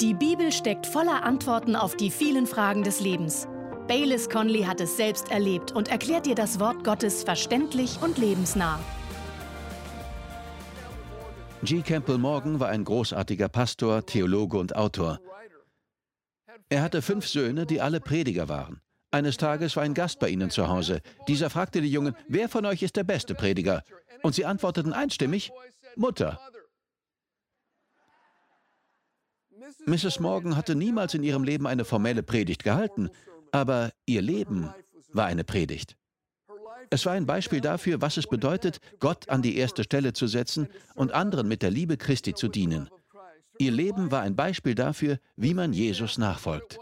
Die Bibel steckt voller Antworten auf die vielen Fragen des Lebens. Baylis Conley hat es selbst erlebt und erklärt dir das Wort Gottes verständlich und lebensnah. G. Campbell Morgan war ein großartiger Pastor, Theologe und Autor. Er hatte fünf Söhne, die alle Prediger waren. Eines Tages war ein Gast bei ihnen zu Hause. Dieser fragte die Jungen, wer von euch ist der beste Prediger? Und sie antworteten einstimmig, Mutter. Mrs. Morgan hatte niemals in ihrem Leben eine formelle Predigt gehalten, aber ihr Leben war eine Predigt. Es war ein Beispiel dafür, was es bedeutet, Gott an die erste Stelle zu setzen und anderen mit der Liebe Christi zu dienen. Ihr Leben war ein Beispiel dafür, wie man Jesus nachfolgt.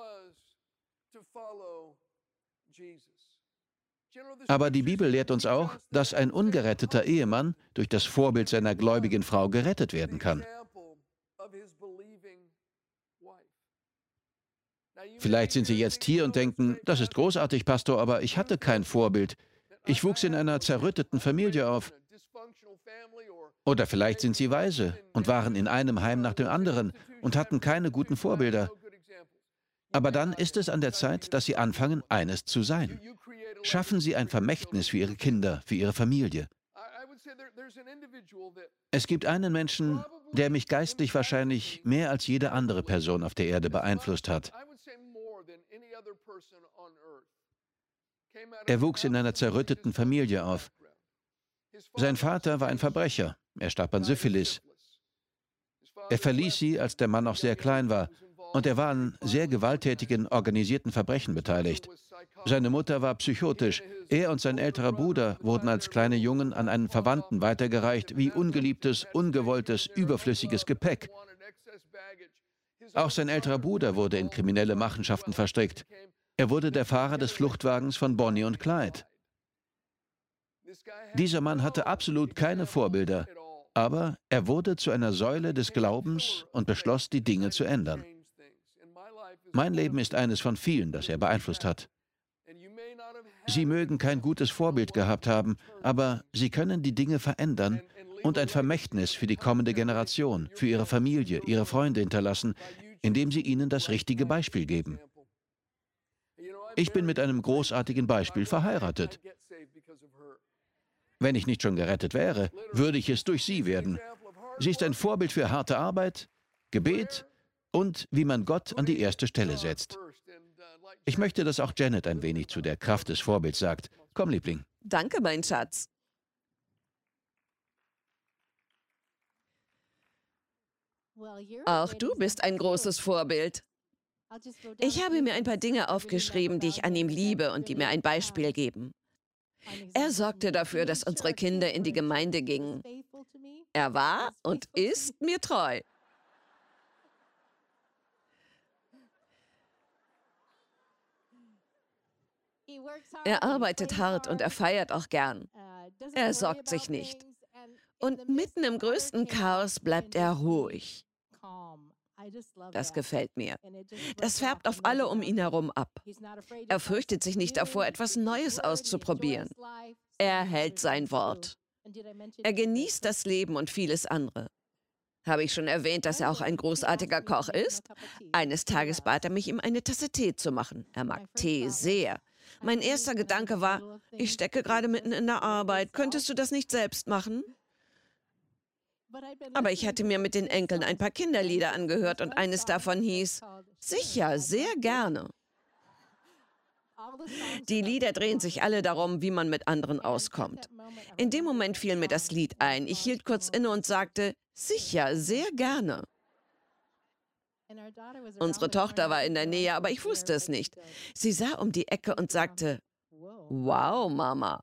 Aber die Bibel lehrt uns auch, dass ein ungeretteter Ehemann durch das Vorbild seiner gläubigen Frau gerettet werden kann. Vielleicht sind Sie jetzt hier und denken, das ist großartig, Pastor, aber ich hatte kein Vorbild. Ich wuchs in einer zerrütteten Familie auf. Oder vielleicht sind Sie weise und waren in einem Heim nach dem anderen und hatten keine guten Vorbilder. Aber dann ist es an der Zeit, dass Sie anfangen, eines zu sein. Schaffen Sie ein Vermächtnis für Ihre Kinder, für Ihre Familie. Es gibt einen Menschen, der mich geistlich wahrscheinlich mehr als jede andere Person auf der Erde beeinflusst hat. Er wuchs in einer zerrütteten Familie auf. Sein Vater war ein Verbrecher. Er starb an Syphilis. Er verließ sie, als der Mann noch sehr klein war, und er war an sehr gewalttätigen, organisierten Verbrechen beteiligt. Seine Mutter war psychotisch. Er und sein älterer Bruder wurden als kleine Jungen an einen Verwandten weitergereicht wie ungeliebtes, ungewolltes, überflüssiges Gepäck. Auch sein älterer Bruder wurde in kriminelle Machenschaften verstrickt. Er wurde der Fahrer des Fluchtwagens von Bonnie und Clyde. Dieser Mann hatte absolut keine Vorbilder, aber er wurde zu einer Säule des Glaubens und beschloss, die Dinge zu ändern. Mein Leben ist eines von vielen, das er beeinflusst hat. Sie mögen kein gutes Vorbild gehabt haben, aber Sie können die Dinge verändern und ein Vermächtnis für die kommende Generation, für Ihre Familie, Ihre Freunde hinterlassen, indem Sie ihnen das richtige Beispiel geben. Ich bin mit einem großartigen Beispiel verheiratet. Wenn ich nicht schon gerettet wäre, würde ich es durch sie werden. Sie ist ein Vorbild für harte Arbeit, Gebet und wie man Gott an die erste Stelle setzt. Ich möchte, dass auch Janet ein wenig zu der Kraft des Vorbilds sagt. Komm, Liebling. Danke, mein Schatz. Auch du bist ein großes Vorbild. Ich habe mir ein paar Dinge aufgeschrieben, die ich an ihm liebe und die mir ein Beispiel geben. Er sorgte dafür, dass unsere Kinder in die Gemeinde gingen. Er war und ist mir treu. Er arbeitet hart und er feiert auch gern. Er sorgt sich nicht. Und mitten im größten Chaos bleibt er ruhig. Das gefällt mir. Das färbt auf alle um ihn herum ab. Er fürchtet sich nicht davor, etwas Neues auszuprobieren. Er hält sein Wort. Er genießt das Leben und vieles andere. Habe ich schon erwähnt, dass er auch ein großartiger Koch ist? Eines Tages bat er mich, ihm eine Tasse Tee zu machen. Er mag Tee sehr. Mein erster Gedanke war, ich stecke gerade mitten in der Arbeit. Könntest du das nicht selbst machen? Aber ich hatte mir mit den Enkeln ein paar Kinderlieder angehört und eines davon hieß, sicher, sehr gerne. Die Lieder drehen sich alle darum, wie man mit anderen auskommt. In dem Moment fiel mir das Lied ein. Ich hielt kurz inne und sagte, sicher, sehr gerne. Unsere Tochter war in der Nähe, aber ich wusste es nicht. Sie sah um die Ecke und sagte, wow, Mama,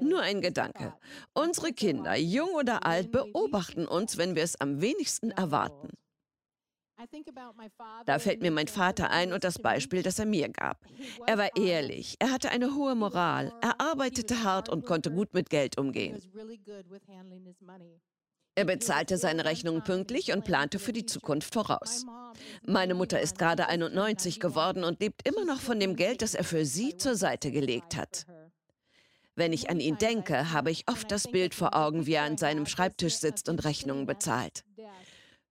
nur ein Gedanke. Unsere Kinder, jung oder alt, beobachten uns, wenn wir es am wenigsten erwarten. Da fällt mir mein Vater ein und das Beispiel, das er mir gab. Er war ehrlich, er hatte eine hohe Moral, er arbeitete hart und konnte gut mit Geld umgehen. Er bezahlte seine Rechnungen pünktlich und plante für die Zukunft voraus. Meine Mutter ist gerade 91 geworden und lebt immer noch von dem Geld, das er für sie zur Seite gelegt hat. Wenn ich an ihn denke, habe ich oft das Bild vor Augen, wie er an seinem Schreibtisch sitzt und Rechnungen bezahlt.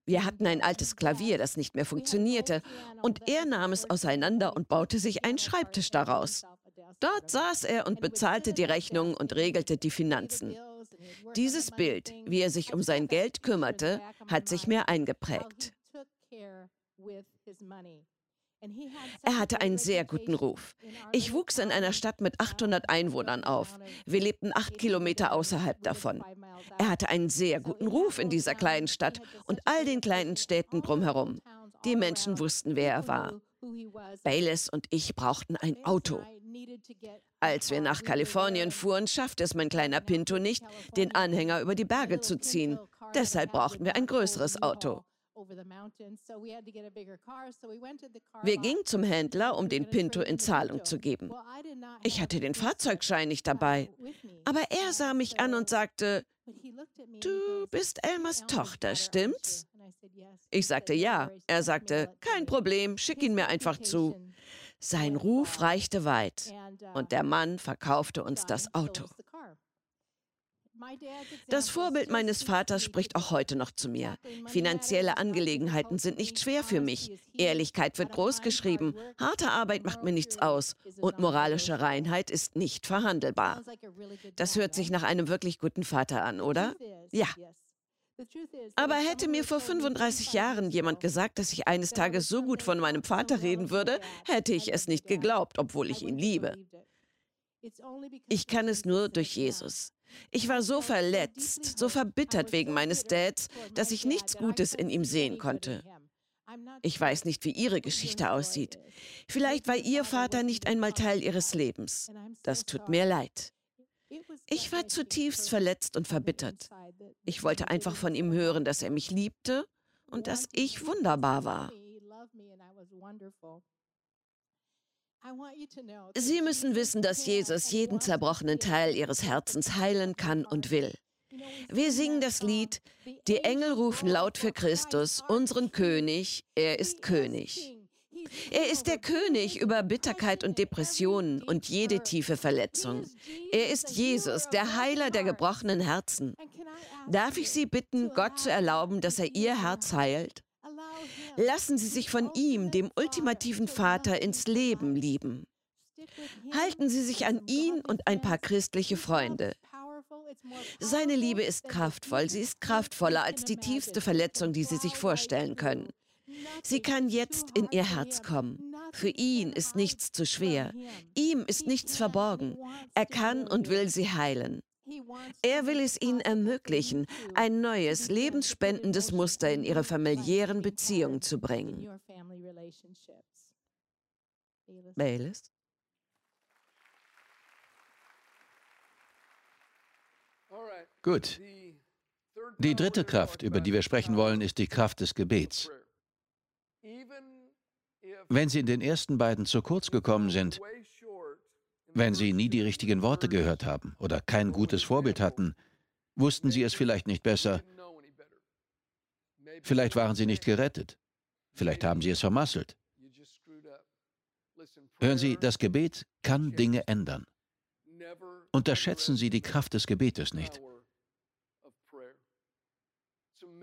Wir hatten ein altes Klavier, das nicht mehr funktionierte, und er nahm es auseinander und baute sich einen Schreibtisch daraus. Dort saß er und bezahlte die Rechnungen und regelte die Finanzen. Dieses Bild, wie er sich um sein Geld kümmerte, hat sich mir eingeprägt. Er hatte einen sehr guten Ruf. Ich wuchs in einer Stadt mit 800 Einwohnern auf. Wir lebten acht Kilometer außerhalb davon. Er hatte einen sehr guten Ruf in dieser kleinen Stadt und all den kleinen Städten drumherum. Die Menschen wussten, wer er war. Bayless und ich brauchten ein Auto. Als wir nach Kalifornien fuhren, schaffte es mein kleiner Pinto nicht, den Anhänger über die Berge zu ziehen. Deshalb brauchten wir ein größeres Auto. Wir gingen zum Händler, um den Pinto in Zahlung zu geben. Ich hatte den Fahrzeugschein nicht dabei. Aber er sah mich an und sagte, du bist Elmers Tochter, stimmt's? Ich sagte ja. Er sagte, kein Problem, schick ihn mir einfach zu. Sein Ruf reichte weit und der Mann verkaufte uns das Auto. Das Vorbild meines Vaters spricht auch heute noch zu mir. Finanzielle Angelegenheiten sind nicht schwer für mich. Ehrlichkeit wird großgeschrieben. Harte Arbeit macht mir nichts aus. Und moralische Reinheit ist nicht verhandelbar. Das hört sich nach einem wirklich guten Vater an, oder? Ja. Aber hätte mir vor 35 Jahren jemand gesagt, dass ich eines Tages so gut von meinem Vater reden würde, hätte ich es nicht geglaubt, obwohl ich ihn liebe. Ich kann es nur durch Jesus. Ich war so verletzt, so verbittert wegen meines Dads, dass ich nichts Gutes in ihm sehen konnte. Ich weiß nicht, wie Ihre Geschichte aussieht. Vielleicht war Ihr Vater nicht einmal Teil Ihres Lebens. Das tut mir leid. Ich war zutiefst verletzt und verbittert. Ich wollte einfach von ihm hören, dass er mich liebte und dass ich wunderbar war. Sie müssen wissen, dass Jesus jeden zerbrochenen Teil ihres Herzens heilen kann und will. Wir singen das Lied, die Engel rufen laut für Christus, unseren König, er ist König. Er ist der König über Bitterkeit und Depressionen und jede tiefe Verletzung. Er ist Jesus, der Heiler der gebrochenen Herzen. Darf ich Sie bitten, Gott zu erlauben, dass er Ihr Herz heilt? Lassen Sie sich von ihm, dem ultimativen Vater, ins Leben lieben. Halten Sie sich an ihn und ein paar christliche Freunde. Seine Liebe ist kraftvoll, sie ist kraftvoller als die tiefste Verletzung, die Sie sich vorstellen können. Sie kann jetzt in Ihr Herz kommen. Für ihn ist nichts zu schwer. Ihm ist nichts verborgen. Er kann und will Sie heilen. Er will es ihnen ermöglichen, ein neues, lebensspendendes Muster in ihre familiären Beziehungen zu bringen. Bayless? Gut. Die dritte Kraft, über die wir sprechen wollen, ist die Kraft des Gebets. Wenn Sie in den ersten beiden zu kurz gekommen sind, wenn Sie nie die richtigen Worte gehört haben oder kein gutes Vorbild hatten, wussten Sie es vielleicht nicht besser. Vielleicht waren Sie nicht gerettet. Vielleicht haben Sie es vermasselt. Hören Sie, das Gebet kann Dinge ändern. Unterschätzen Sie die Kraft des Gebetes nicht.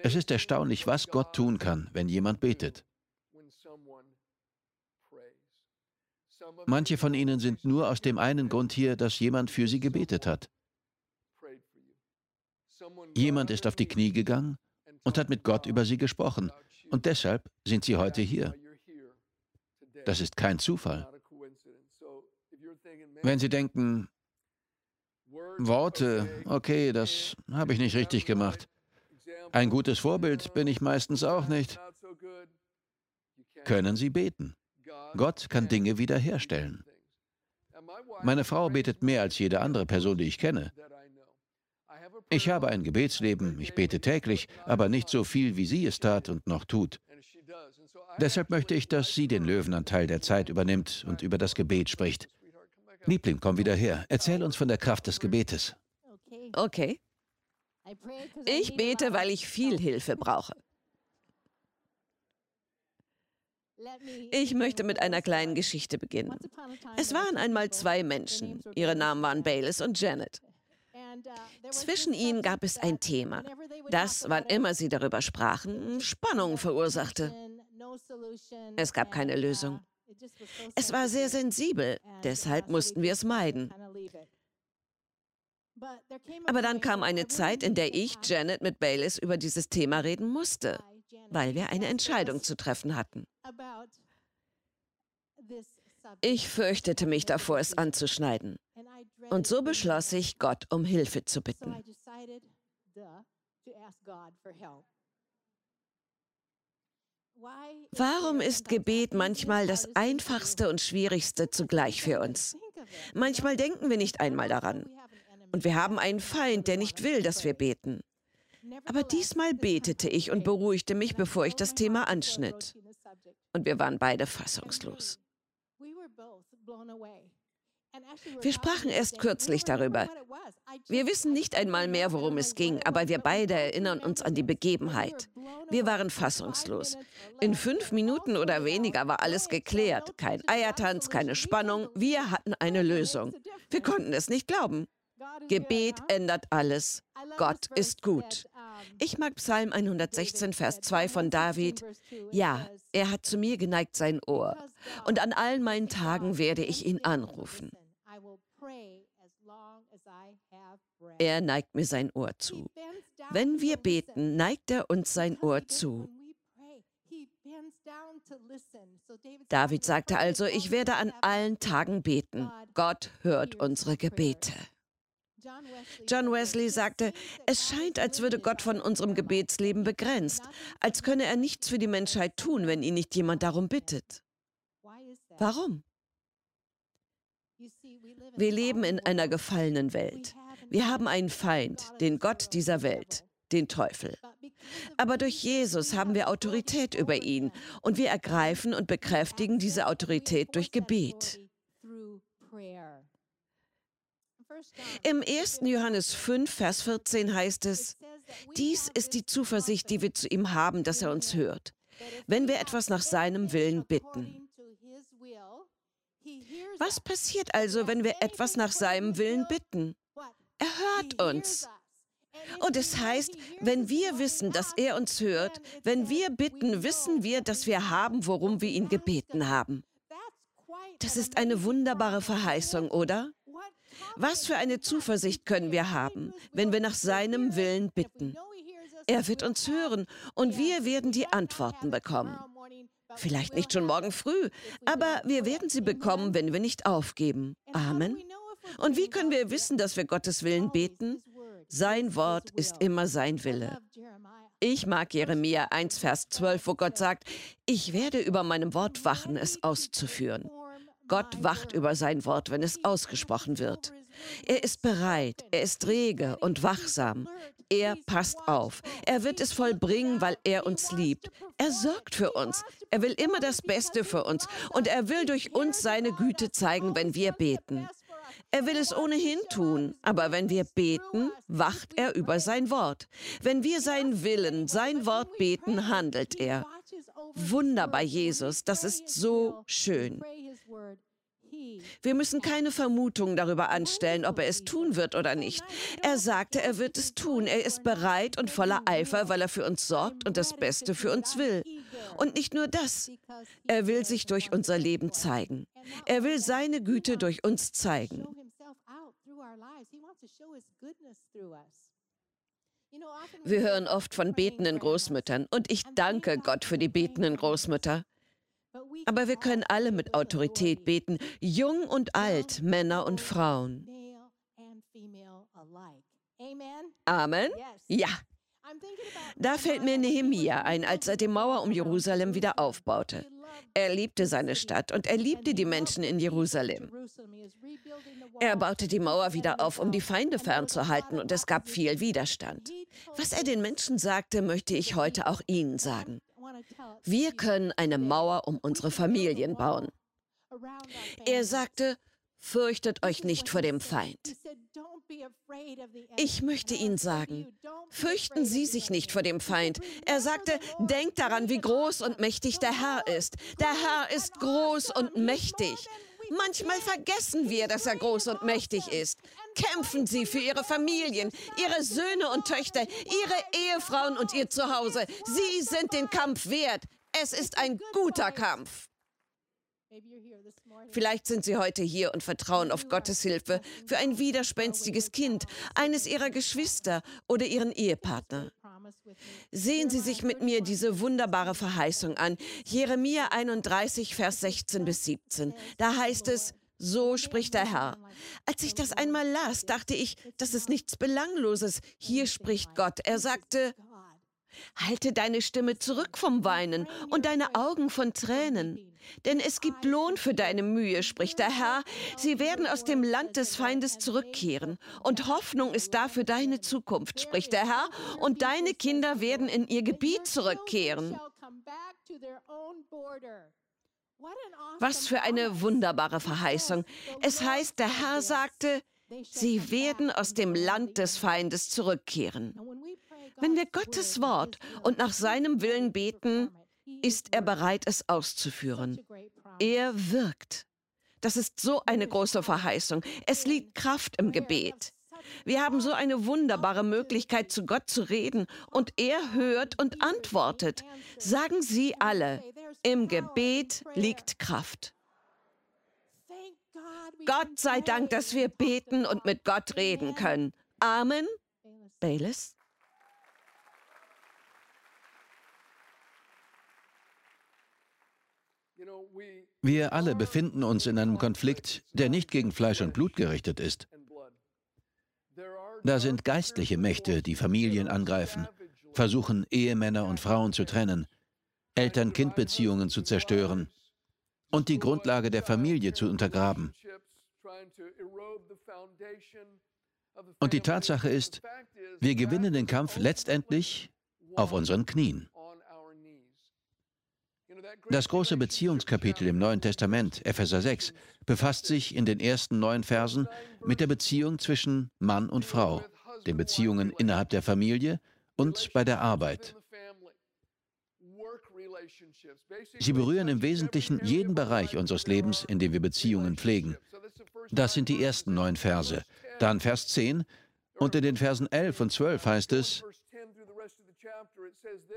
Es ist erstaunlich, was Gott tun kann, wenn jemand betet. Manche von ihnen sind nur aus dem einen Grund hier, dass jemand für sie gebetet hat. Jemand ist auf die Knie gegangen und hat mit Gott über sie gesprochen. Und deshalb sind sie heute hier. Das ist kein Zufall. Wenn Sie denken, Worte, okay, das habe ich nicht richtig gemacht. Ein gutes Vorbild bin ich meistens auch nicht. Können Sie beten? Gott kann Dinge wiederherstellen. Meine Frau betet mehr als jede andere Person, die ich kenne. Ich habe ein Gebetsleben, ich bete täglich, aber nicht so viel, wie sie es tat und noch tut. Deshalb möchte ich, dass sie den Löwenanteil der Zeit übernimmt und über das Gebet spricht. Liebling, komm wieder her. Erzähl uns von der Kraft des Gebetes. Okay. Ich bete, weil ich viel Hilfe brauche. Ich möchte mit einer kleinen Geschichte beginnen. Es waren einmal zwei Menschen. Ihre Namen waren Bayless und Janet. Zwischen ihnen gab es ein Thema, das, wann immer sie darüber sprachen, Spannung verursachte. Es gab keine Lösung. Es war sehr sensibel, deshalb mussten wir es meiden. Aber dann kam eine Zeit, in der ich, Janet, mit Baylis über dieses Thema reden musste, weil wir eine Entscheidung zu treffen hatten. Ich fürchtete mich davor, es anzuschneiden. Und so beschloss ich, Gott um Hilfe zu bitten. Warum ist Gebet manchmal das Einfachste und Schwierigste zugleich für uns? Manchmal denken wir nicht einmal daran. Und wir haben einen Feind, der nicht will, dass wir beten. Aber diesmal betete ich und beruhigte mich, bevor ich das Thema anschnitt. Und wir waren beide fassungslos. Wir sprachen erst kürzlich darüber. Wir wissen nicht einmal mehr, worum es ging, aber wir beide erinnern uns an die Begebenheit. Wir waren fassungslos. In fünf Minuten oder weniger war alles geklärt. Kein Eiertanz, keine Spannung. Wir hatten eine Lösung. Wir konnten es nicht glauben. Gebet ändert alles. Gott ist gut. Ich mag Psalm 116, Vers 2 von David. Ja, er hat zu mir geneigt sein Ohr. Und an allen meinen Tagen werde ich ihn anrufen. Er neigt mir sein Ohr zu. Wenn wir beten, neigt er uns sein Ohr zu. David sagte also, ich werde an allen Tagen beten. Gott hört unsere Gebete. John Wesley sagte, es scheint, als würde Gott von unserem Gebetsleben begrenzt, als könne er nichts für die Menschheit tun, wenn ihn nicht jemand darum bittet. Warum? Wir leben in einer gefallenen Welt. Wir haben einen Feind, den Gott dieser Welt, den Teufel. Aber durch Jesus haben wir Autorität über ihn und wir ergreifen und bekräftigen diese Autorität durch Gebet. Im 1. Johannes 5, Vers 14 heißt es, dies ist die Zuversicht, die wir zu ihm haben, dass er uns hört, wenn wir etwas nach seinem Willen bitten. Was passiert also, wenn wir etwas nach seinem Willen bitten? Er hört uns. Und es heißt, wenn wir wissen, dass er uns hört, wenn wir bitten, wissen wir, dass wir haben, worum wir ihn gebeten haben. Das ist eine wunderbare Verheißung, oder? Was für eine Zuversicht können wir haben, wenn wir nach seinem Willen bitten? Er wird uns hören und wir werden die Antworten bekommen. Vielleicht nicht schon morgen früh, aber wir werden sie bekommen, wenn wir nicht aufgeben. Amen. Und wie können wir wissen, dass wir Gottes Willen beten? Sein Wort ist immer sein Wille. Ich mag Jeremia 1, Vers 12, wo Gott sagt, ich werde über meinem Wort wachen, es auszuführen. Gott wacht über sein Wort, wenn es ausgesprochen wird. Er ist bereit, er ist rege und wachsam. Er passt auf. Er wird es vollbringen, weil er uns liebt. Er sorgt für uns. Er will immer das Beste für uns. Und er will durch uns seine Güte zeigen, wenn wir beten. Er will es ohnehin tun, aber wenn wir beten, wacht er über sein Wort. Wenn wir seinen Willen, sein Wort beten, handelt er. Wunderbar, Jesus, das ist so schön. Wir müssen keine Vermutungen darüber anstellen, ob er es tun wird oder nicht. Er sagte, er wird es tun. Er ist bereit und voller Eifer, weil er für uns sorgt und das Beste für uns will. Und nicht nur das. Er will sich durch unser Leben zeigen. Er will seine Güte durch uns zeigen. Wir hören oft von betenden Großmüttern und ich danke Gott für die betenden Großmütter. Aber wir können alle mit Autorität beten, jung und alt, Männer und Frauen. Amen? Ja. Da fällt mir Nehemia ein, als er die Mauer um Jerusalem wieder aufbaute. Er liebte seine Stadt und er liebte die Menschen in Jerusalem. Er baute die Mauer wieder auf, um die Feinde fernzuhalten, und es gab viel Widerstand. Was er den Menschen sagte, möchte ich heute auch Ihnen sagen. Wir können eine Mauer um unsere Familien bauen. Er sagte, fürchtet euch nicht vor dem Feind. Ich möchte Ihnen sagen, fürchten Sie sich nicht vor dem Feind. Er sagte, denkt daran, wie groß und mächtig der Herr ist. Der Herr ist groß und mächtig. Manchmal vergessen wir, dass er groß und mächtig ist. Kämpfen Sie für Ihre Familien, Ihre Söhne und Töchter, Ihre Ehefrauen und Ihr Zuhause. Sie sind den Kampf wert. Es ist ein guter Kampf. Vielleicht sind Sie heute hier und vertrauen auf Gottes Hilfe für ein widerspenstiges Kind, eines Ihrer Geschwister oder Ihren Ehepartner. Sehen Sie sich mit mir diese wunderbare Verheißung an. Jeremia 31, Vers 16 bis 17. Da heißt es, so spricht der Herr. Als ich das einmal las, dachte ich, das ist nichts Belangloses. Hier spricht Gott. Er sagte, Halte deine Stimme zurück vom Weinen und deine Augen von Tränen. Denn es gibt Lohn für deine Mühe, spricht der Herr. Sie werden aus dem Land des Feindes zurückkehren. Und Hoffnung ist da für deine Zukunft, spricht der Herr. Und deine Kinder werden in ihr Gebiet zurückkehren. Was für eine wunderbare Verheißung. Es heißt, der Herr sagte, sie werden aus dem Land des Feindes zurückkehren. Wenn wir Gottes Wort und nach seinem Willen beten, ist er bereit, es auszuführen. Er wirkt. Das ist so eine große Verheißung. Es liegt Kraft im Gebet. Wir haben so eine wunderbare Möglichkeit, zu Gott zu reden, und er hört und antwortet. Sagen Sie alle, im Gebet liegt Kraft. Gott sei Dank, dass wir beten und mit Gott reden können. Amen. Bayless? Wir alle befinden uns in einem Konflikt, der nicht gegen Fleisch und Blut gerichtet ist. Da sind geistliche Mächte, die Familien angreifen, versuchen Ehemänner und Frauen zu trennen, Eltern-Kind-Beziehungen zu zerstören und die Grundlage der Familie zu untergraben. Und die Tatsache ist, wir gewinnen den Kampf letztendlich auf unseren Knien. Das große Beziehungskapitel im Neuen Testament, Epheser 6, befasst sich in den ersten neun Versen mit der Beziehung zwischen Mann und Frau, den Beziehungen innerhalb der Familie und bei der Arbeit. Sie berühren im Wesentlichen jeden Bereich unseres Lebens, in dem wir Beziehungen pflegen. Das sind die ersten neun Verse. Dann Vers 10 und in den Versen 11 und 12 heißt es,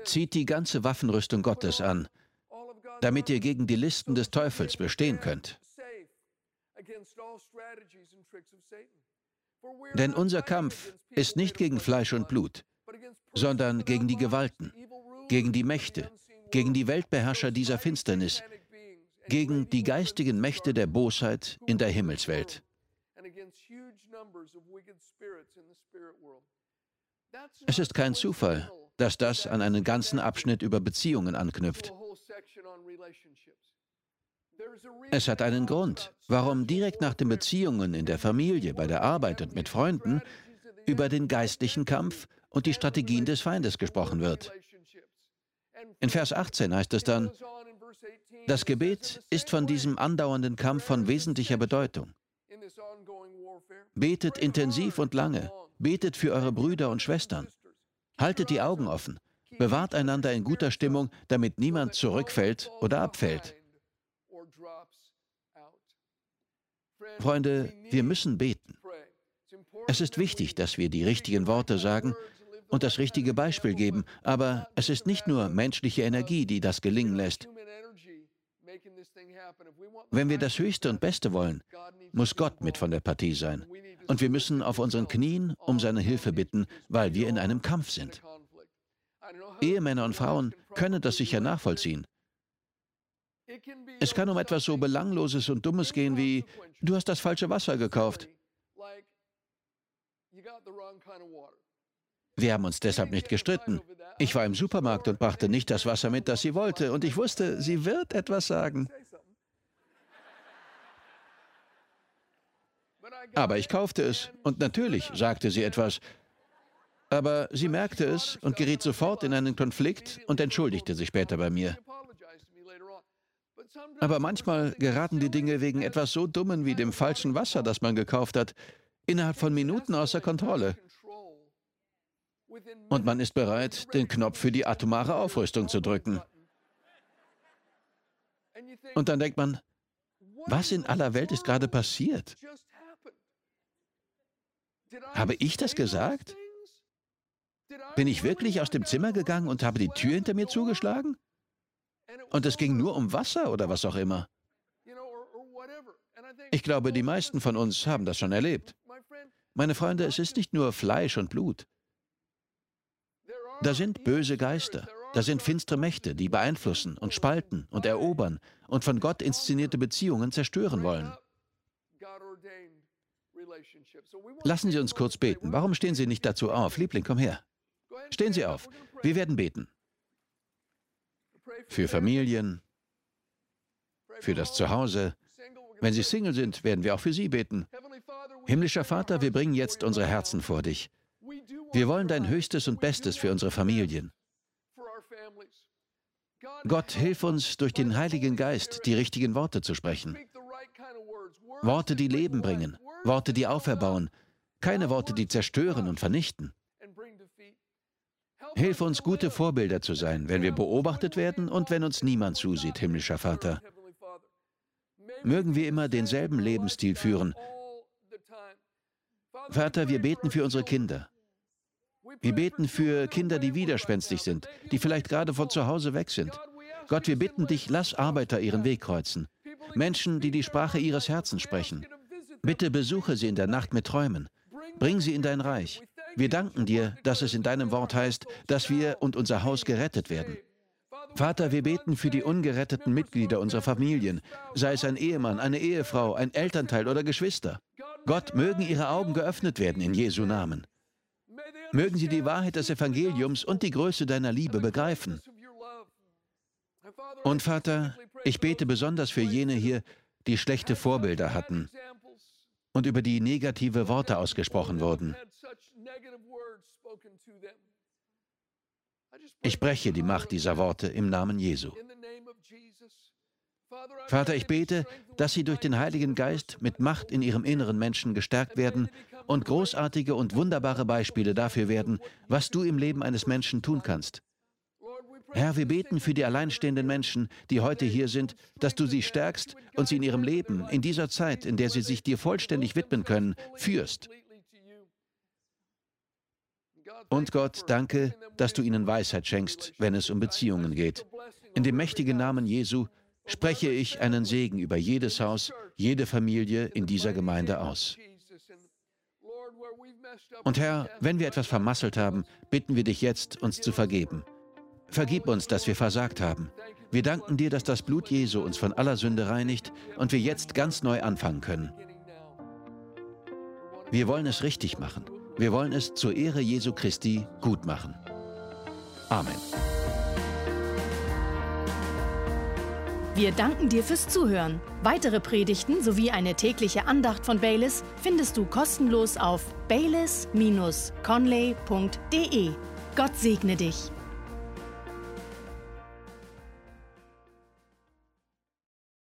zieht die ganze Waffenrüstung Gottes an, damit ihr gegen die Listen des Teufels bestehen könnt. Denn unser Kampf ist nicht gegen Fleisch und Blut, sondern gegen die Gewalten, gegen die Mächte, gegen die Weltbeherrscher dieser Finsternis, gegen die geistigen Mächte der Bosheit in der Himmelswelt. Es ist kein Zufall, dass das an einen ganzen Abschnitt über Beziehungen anknüpft. Es hat einen Grund, warum direkt nach den Beziehungen in der Familie, bei der Arbeit und mit Freunden über den geistlichen Kampf und die Strategien des Feindes gesprochen wird. In Vers 18 heißt es dann, das Gebet ist von diesem andauernden Kampf von wesentlicher Bedeutung. Betet intensiv und lange, betet für eure Brüder und Schwestern. Haltet die Augen offen, bewahrt einander in guter Stimmung, damit niemand zurückfällt oder abfällt. Freunde, wir müssen beten. Es ist wichtig, dass wir die richtigen Worte sagen und das richtige Beispiel geben, aber es ist nicht nur menschliche Energie, die das gelingen lässt. Wenn wir das Höchste und Beste wollen, muss Gott mit von der Partie sein. Und wir müssen auf unseren Knien um seine Hilfe bitten, weil wir in einem Kampf sind. Ehemänner und Frauen können das sicher nachvollziehen. Es kann um etwas so Belangloses und Dummes gehen wie, du hast das falsche Wasser gekauft. Wir haben uns deshalb nicht gestritten. Ich war im Supermarkt und brachte nicht das Wasser mit, das sie wollte, und ich wusste, sie wird etwas sagen. Aber ich kaufte es, und natürlich sagte sie etwas. Aber sie merkte es und geriet sofort in einen Konflikt und entschuldigte sich später bei mir. Aber manchmal geraten die Dinge wegen etwas so Dummen wie dem falschen Wasser, das man gekauft hat, innerhalb von Minuten außer Kontrolle. Und man ist bereit, den Knopf für die atomare Aufrüstung zu drücken. Und dann denkt man, Was in aller Welt ist gerade passiert? Habe ich das gesagt? Bin ich wirklich aus dem Zimmer gegangen und habe die Tür hinter mir zugeschlagen? Und es ging nur um Wasser oder was auch immer. Ich glaube, die meisten von uns haben das schon erlebt. Meine Freunde, es ist nicht nur Fleisch und Blut. Da sind böse Geister, da sind finstere Mächte, die beeinflussen und spalten und erobern und von Gott inszenierte Beziehungen zerstören wollen. Lassen Sie uns kurz beten. Warum stehen Sie nicht dazu auf? Liebling, komm her. Stehen Sie auf. Wir werden beten. Für Familien, für das Zuhause. Wenn Sie Single sind, werden wir auch für Sie beten. Himmlischer Vater, wir bringen jetzt unsere Herzen vor dich. Wir wollen dein Höchstes und Bestes für unsere Familien. Gott, hilf uns durch den Heiligen Geist, die richtigen Worte zu sprechen. Worte, die Leben bringen, Worte, die auferbauen, keine Worte, die zerstören und vernichten. Hilf uns, gute Vorbilder zu sein, wenn wir beobachtet werden und wenn uns niemand zusieht, himmlischer Vater. Mögen wir immer denselben Lebensstil führen. Vater, wir beten für unsere Kinder. Wir beten für Kinder, die widerspenstig sind, die vielleicht gerade von zu Hause weg sind. Gott, wir bitten dich, lass Arbeiter ihren Weg kreuzen. Menschen, die die Sprache ihres Herzens sprechen. Bitte besuche sie in der Nacht mit Träumen. Bring sie in dein Reich. Wir danken dir, dass es in deinem Wort heißt, dass wir und unser Haus gerettet werden. Vater, wir beten für die ungeretteten Mitglieder unserer Familien, sei es ein Ehemann, eine Ehefrau, ein Elternteil oder Geschwister. Gott, mögen ihre Augen geöffnet werden in Jesu Namen. Mögen sie die Wahrheit des Evangeliums und die Größe deiner Liebe begreifen. Und Vater, ich bete besonders für jene hier, die schlechte Vorbilder hatten und über die negative Worte ausgesprochen wurden. Ich breche die Macht dieser Worte im Namen Jesu. Vater, ich bete, dass sie durch den Heiligen Geist mit Macht in ihrem inneren Menschen gestärkt werden und großartige und wunderbare Beispiele dafür werden, was du im Leben eines Menschen tun kannst. Herr, wir beten für die alleinstehenden Menschen, die heute hier sind, dass du sie stärkst und sie in ihrem Leben, in dieser Zeit, in der sie sich dir vollständig widmen können, führst. Und Gott, danke, dass du ihnen Weisheit schenkst, wenn es um Beziehungen geht. In dem mächtigen Namen Jesu spreche ich einen Segen über jedes Haus, jede Familie in dieser Gemeinde aus. Und Herr, wenn wir etwas vermasselt haben, bitten wir dich jetzt, uns zu vergeben. Vergib uns, dass wir versagt haben. Wir danken dir, dass das Blut Jesu uns von aller Sünde reinigt und wir jetzt ganz neu anfangen können. Wir wollen es richtig machen. Wir wollen es zur Ehre Jesu Christi gut machen. Amen. Wir danken dir fürs Zuhören. Weitere Predigten sowie eine tägliche Andacht von Baylis findest du kostenlos auf baylis-conley.de. Gott segne dich.